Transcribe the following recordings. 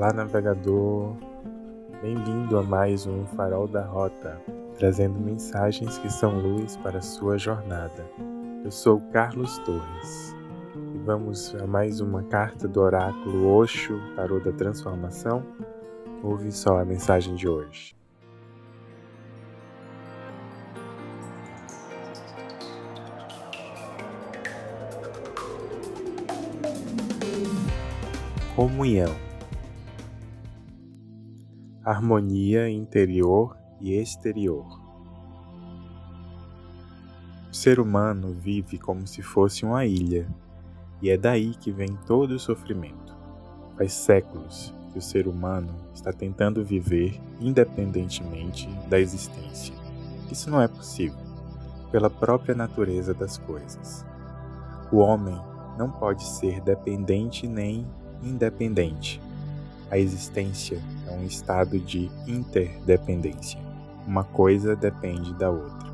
Olá, navegador. Bem-vindo a mais um Farol da Rota, trazendo mensagens que são luz para a sua jornada. Eu sou Carlos Torres e vamos a mais uma carta do oráculo Oxo, Tarô da Transformação. Ouve só a mensagem de hoje. Comunhão harmonia interior e exterior. O ser humano vive como se fosse uma ilha, e é daí que vem todo o sofrimento. Faz séculos que o ser humano está tentando viver independentemente da existência. Isso não é possível, pela própria natureza das coisas. O homem não pode ser dependente nem independente a existência é um estado de interdependência. Uma coisa depende da outra.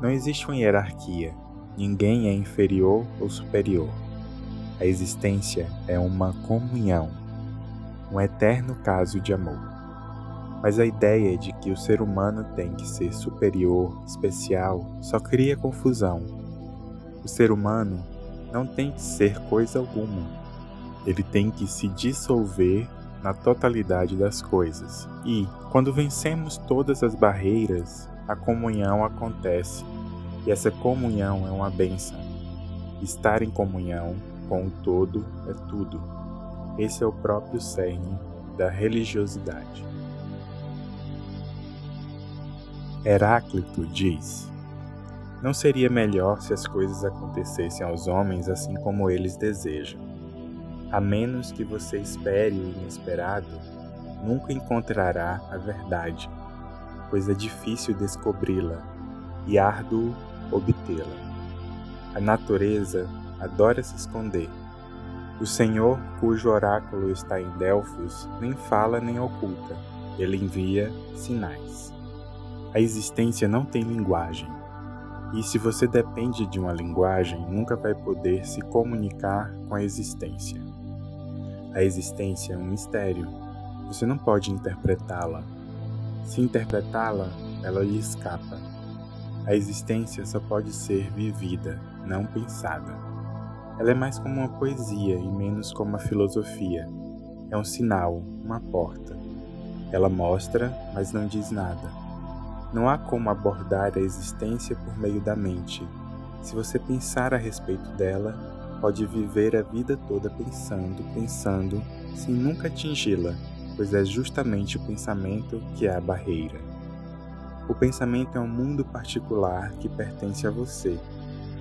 Não existe uma hierarquia. Ninguém é inferior ou superior. A existência é uma comunhão, um eterno caso de amor. Mas a ideia de que o ser humano tem que ser superior, especial, só cria confusão. O ser humano não tem que ser coisa alguma. Ele tem que se dissolver na totalidade das coisas. E, quando vencemos todas as barreiras, a comunhão acontece. E essa comunhão é uma benção. Estar em comunhão com o todo é tudo. Esse é o próprio cerne da religiosidade. Heráclito diz: Não seria melhor se as coisas acontecessem aos homens assim como eles desejam? A menos que você espere o inesperado, nunca encontrará a verdade, pois é difícil descobri-la e árduo obtê-la. A natureza adora se esconder. O Senhor, cujo oráculo está em Delfos, nem fala nem oculta, ele envia sinais. A existência não tem linguagem, e se você depende de uma linguagem, nunca vai poder se comunicar com a existência. A existência é um mistério. Você não pode interpretá-la. Se interpretá-la, ela lhe escapa. A existência só pode ser vivida, não pensada. Ela é mais como uma poesia e menos como uma filosofia. É um sinal, uma porta. Ela mostra, mas não diz nada. Não há como abordar a existência por meio da mente. Se você pensar a respeito dela, pode viver a vida toda pensando, pensando, sem nunca atingi-la, pois é justamente o pensamento que é a barreira. O pensamento é um mundo particular que pertence a você.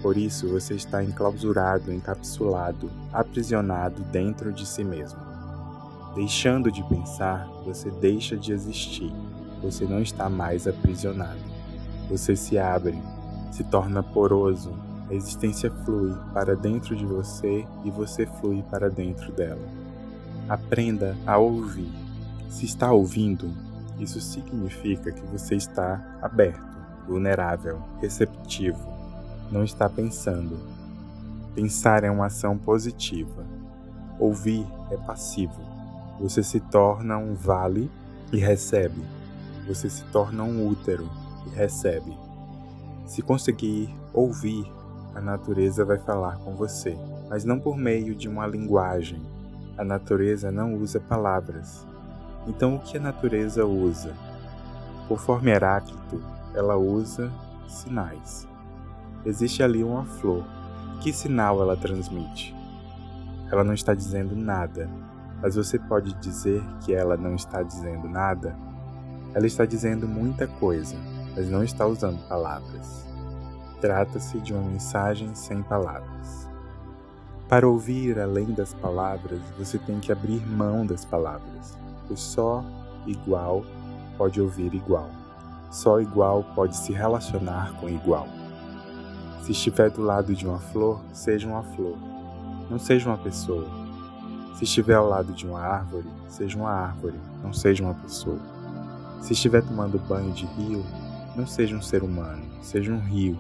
Por isso você está enclausurado, encapsulado, aprisionado dentro de si mesmo. Deixando de pensar, você deixa de existir. Você não está mais aprisionado. Você se abre, se torna poroso, a existência flui para dentro de você e você flui para dentro dela. Aprenda a ouvir. Se está ouvindo, isso significa que você está aberto, vulnerável, receptivo. Não está pensando. Pensar é uma ação positiva. Ouvir é passivo. Você se torna um vale e recebe. Você se torna um útero e recebe. Se conseguir ouvir a natureza vai falar com você, mas não por meio de uma linguagem. A natureza não usa palavras. Então, o que a natureza usa? Conforme Heráclito, ela usa sinais. Existe ali uma flor. Que sinal ela transmite? Ela não está dizendo nada, mas você pode dizer que ela não está dizendo nada? Ela está dizendo muita coisa, mas não está usando palavras. Trata-se de uma mensagem sem palavras. Para ouvir além das palavras, você tem que abrir mão das palavras, pois só igual pode ouvir igual. Só igual pode se relacionar com igual. Se estiver do lado de uma flor, seja uma flor, não seja uma pessoa. Se estiver ao lado de uma árvore, seja uma árvore, não seja uma pessoa. Se estiver tomando banho de rio, não seja um ser humano, seja um rio,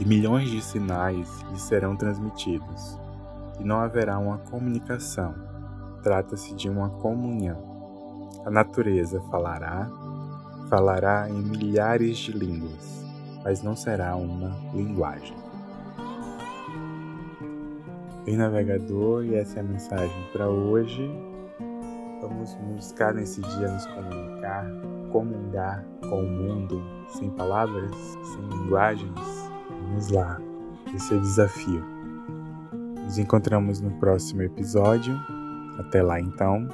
e milhões de sinais lhe serão transmitidos, e não haverá uma comunicação. trata-se de uma comunhão. A natureza falará, falará em milhares de línguas, mas não será uma linguagem. Bem navegador, e essa é a mensagem para hoje. Vamos buscar nesse dia nos comunicar, comungar com o mundo sem palavras, sem linguagens. Vamos lá, esse é o desafio. Nos encontramos no próximo episódio. Até lá então,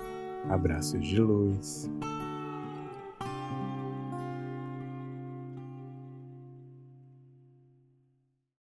abraços de luz.